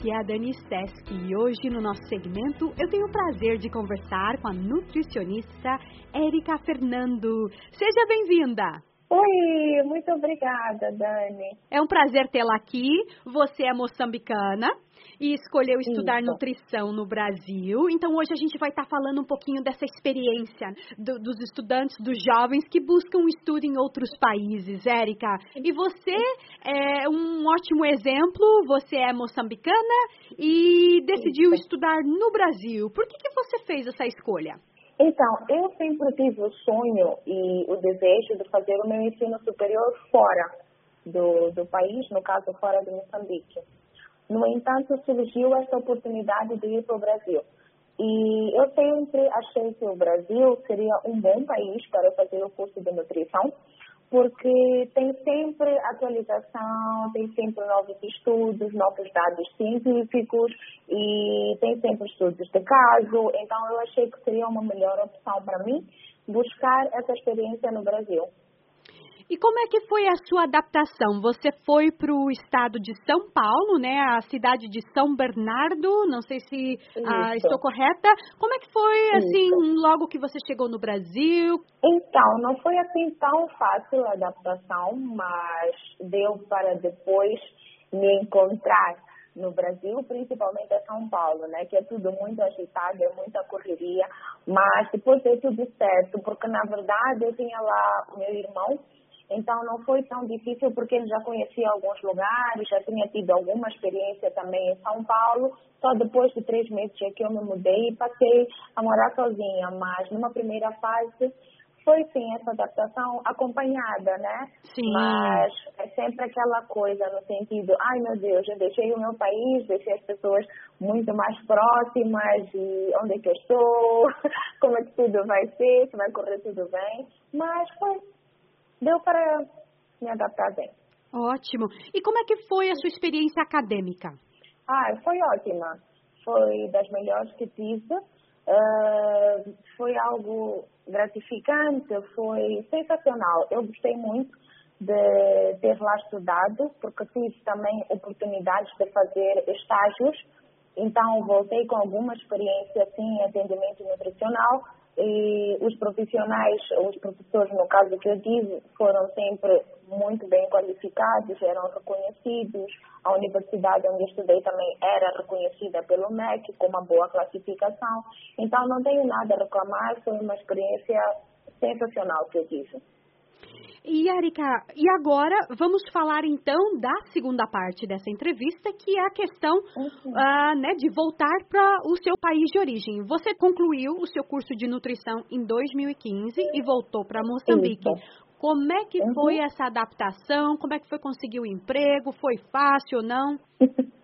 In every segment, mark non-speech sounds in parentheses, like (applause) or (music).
aqui é a Dani Steski e hoje no nosso segmento eu tenho o prazer de conversar com a nutricionista Érica Fernando. Seja bem-vinda! Oi, muito obrigada, Dani. É um prazer tê-la aqui. Você é moçambicana e escolheu estudar Isso. nutrição no Brasil. Então hoje a gente vai estar falando um pouquinho dessa experiência do- dos estudantes, dos jovens que buscam estudo em outros países, Érica. E você é um ótimo exemplo. Você é moçambicana e decidiu Isso. estudar no Brasil. Por que, que você fez essa escolha? Então, eu sempre tive o sonho e o desejo de fazer o meu ensino superior fora do, do país, no caso, fora de Moçambique. No entanto, surgiu esta oportunidade de ir para o Brasil. E eu sempre achei que o Brasil seria um bom país para fazer o curso de nutrição, porque tem sempre atualização, tem sempre novos estudos, novos dados científicos e tem sempre estudos de caso. Então, eu achei que seria uma melhor opção para mim buscar essa experiência no Brasil. E como é que foi a sua adaptação? Você foi para o estado de São Paulo, né? A cidade de São Bernardo, não sei se ah, estou correta. Como é que foi, assim, logo que você chegou no Brasil? Então, não foi assim tão fácil a adaptação, mas deu para depois me encontrar no Brasil, principalmente em São Paulo, né? Que é tudo muito agitado, é muita correria, mas depois deu tudo certo, porque na verdade eu tinha lá o meu irmão, então não foi tão difícil porque ele já conhecia alguns lugares, já tinha tido alguma experiência também em São Paulo. Só depois de três meses é que eu me mudei e passei a morar sozinha, mas numa primeira fase foi sim essa adaptação acompanhada, né? Sim. Mas é sempre aquela coisa no sentido, ai meu Deus, eu deixei o meu país, deixei as pessoas muito mais próximas e onde é que eu estou, (laughs) como é que tudo vai ser, se vai correr tudo bem. Mas foi, deu para me adaptar bem. Ótimo. E como é que foi a sua experiência acadêmica? Ah, foi ótima. Foi das melhores que tive. Ah, foi algo gratificante, foi sensacional. Eu gostei muito de ter lá estudado, porque tive também oportunidades de fazer estágios. Então, voltei com alguma experiência assim, em atendimento nutricional e os profissionais, os professores, no caso que eu tive, foram sempre muito bem qualificados, eram reconhecidos. A universidade onde estudei também era reconhecida pelo MEC com uma boa classificação. Então, não tenho nada a reclamar, foi uma experiência sensacional que eu tive. E, Erika, e agora vamos falar então da segunda parte dessa entrevista, que é a questão Uhum. ah, né, de voltar para o seu país de origem. Você concluiu o seu curso de nutrição em 2015 e voltou para Moçambique. Isso. Como é que Uhum. foi essa adaptação? Como é que foi conseguir o emprego? Foi fácil ou não? (laughs)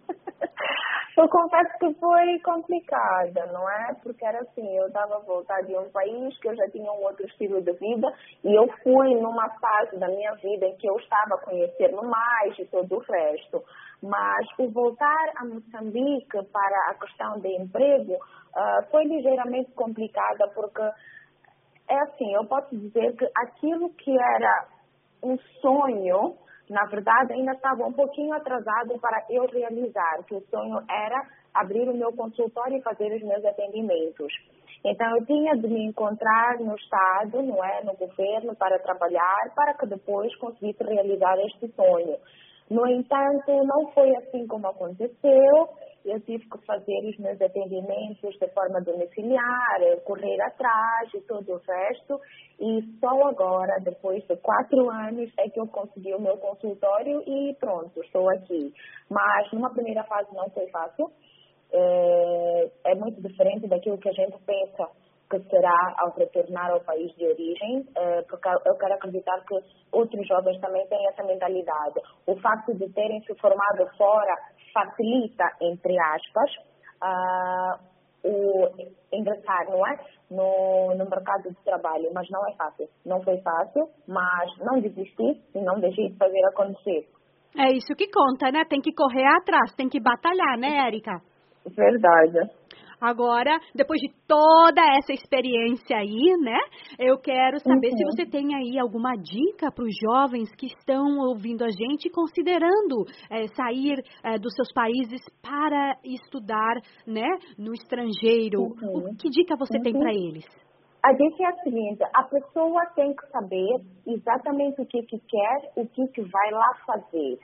Eu confesso que foi complicada, não é? Porque era assim, eu estava a voltar de um país que eu já tinha um outro estilo de vida e eu fui numa fase da minha vida em que eu estava conhecendo mais e todo o resto. Mas o voltar a Moçambique para a questão de emprego ah, foi ligeiramente complicada porque é assim, eu posso dizer que aquilo que era um sonho, na verdade, ainda estava um pouquinho atrasado para eu realizar, que o sonho era abrir o meu consultório e fazer os meus atendimentos. Então, eu tinha de me encontrar no Estado, não é, no governo, para trabalhar, para que depois conseguisse realizar este sonho. No entanto, não foi assim como aconteceu. Eu tive que fazer os meus atendimentos de forma domiciliar, correr atrás e todo o resto. E só agora, depois de quatro anos, é que eu consegui o meu consultório e pronto, estou aqui. Mas numa primeira fase não foi fácil. É, é muito diferente daquilo que a gente pensa que será ao retornar ao país de origem, eh, porque eu quero acreditar que outros jovens também têm essa mentalidade. O facto de terem se formado fora facilita, entre aspas, ah, o ingressar, não é? No, no mercado de trabalho, mas não é fácil. Não foi fácil, mas não desisti e não deixei de fazer acontecer. É isso que conta, né? Tem que correr atrás, tem que batalhar, né, Érica? Verdade. Agora, depois de toda essa experiência aí, né? Eu quero saber uhum. se você tem aí alguma dica para os jovens que estão ouvindo a gente, considerando é, sair é, dos seus países para estudar, né, no estrangeiro. Uhum. O, que dica você uhum. tem para eles? A dica é a seguinte: a pessoa tem que saber exatamente o que, que quer, o que, que vai lá fazer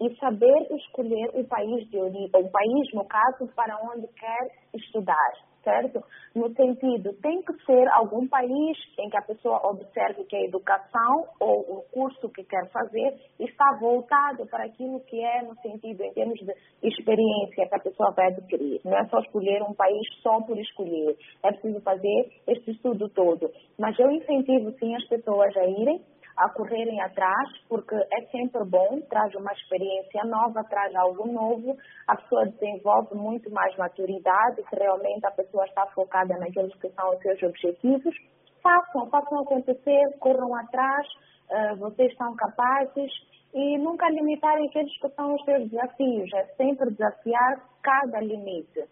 e saber escolher o país de origem, o país, no caso, para onde quer estudar, certo? No sentido, tem que ser algum país em que a pessoa observe que a educação ou o curso que quer fazer está voltado para aquilo que é no sentido, em termos de experiência que a pessoa vai adquirir. Não é só escolher um país só por escolher. É preciso fazer este estudo todo. Mas eu incentivo, sim, as pessoas a irem a correrem atrás, porque é sempre bom, traz uma experiência nova, traz algo novo, a pessoa desenvolve muito mais maturidade, que realmente a pessoa está focada naqueles que são os seus objetivos. Façam, façam acontecer, corram atrás, uh, vocês estão capazes e nunca limitarem aqueles que são os seus desafios, é sempre desafiar cada limite.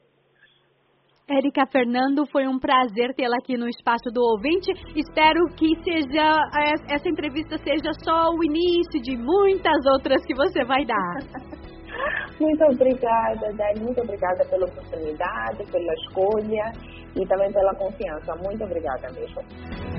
Érica Fernando, foi um prazer tê-la aqui no Espaço do Ouvinte. Espero que seja essa entrevista seja só o início de muitas outras que você vai dar. (laughs) Muito obrigada, Dani. Muito obrigada pela oportunidade, pela escolha e também pela confiança. Muito obrigada mesmo.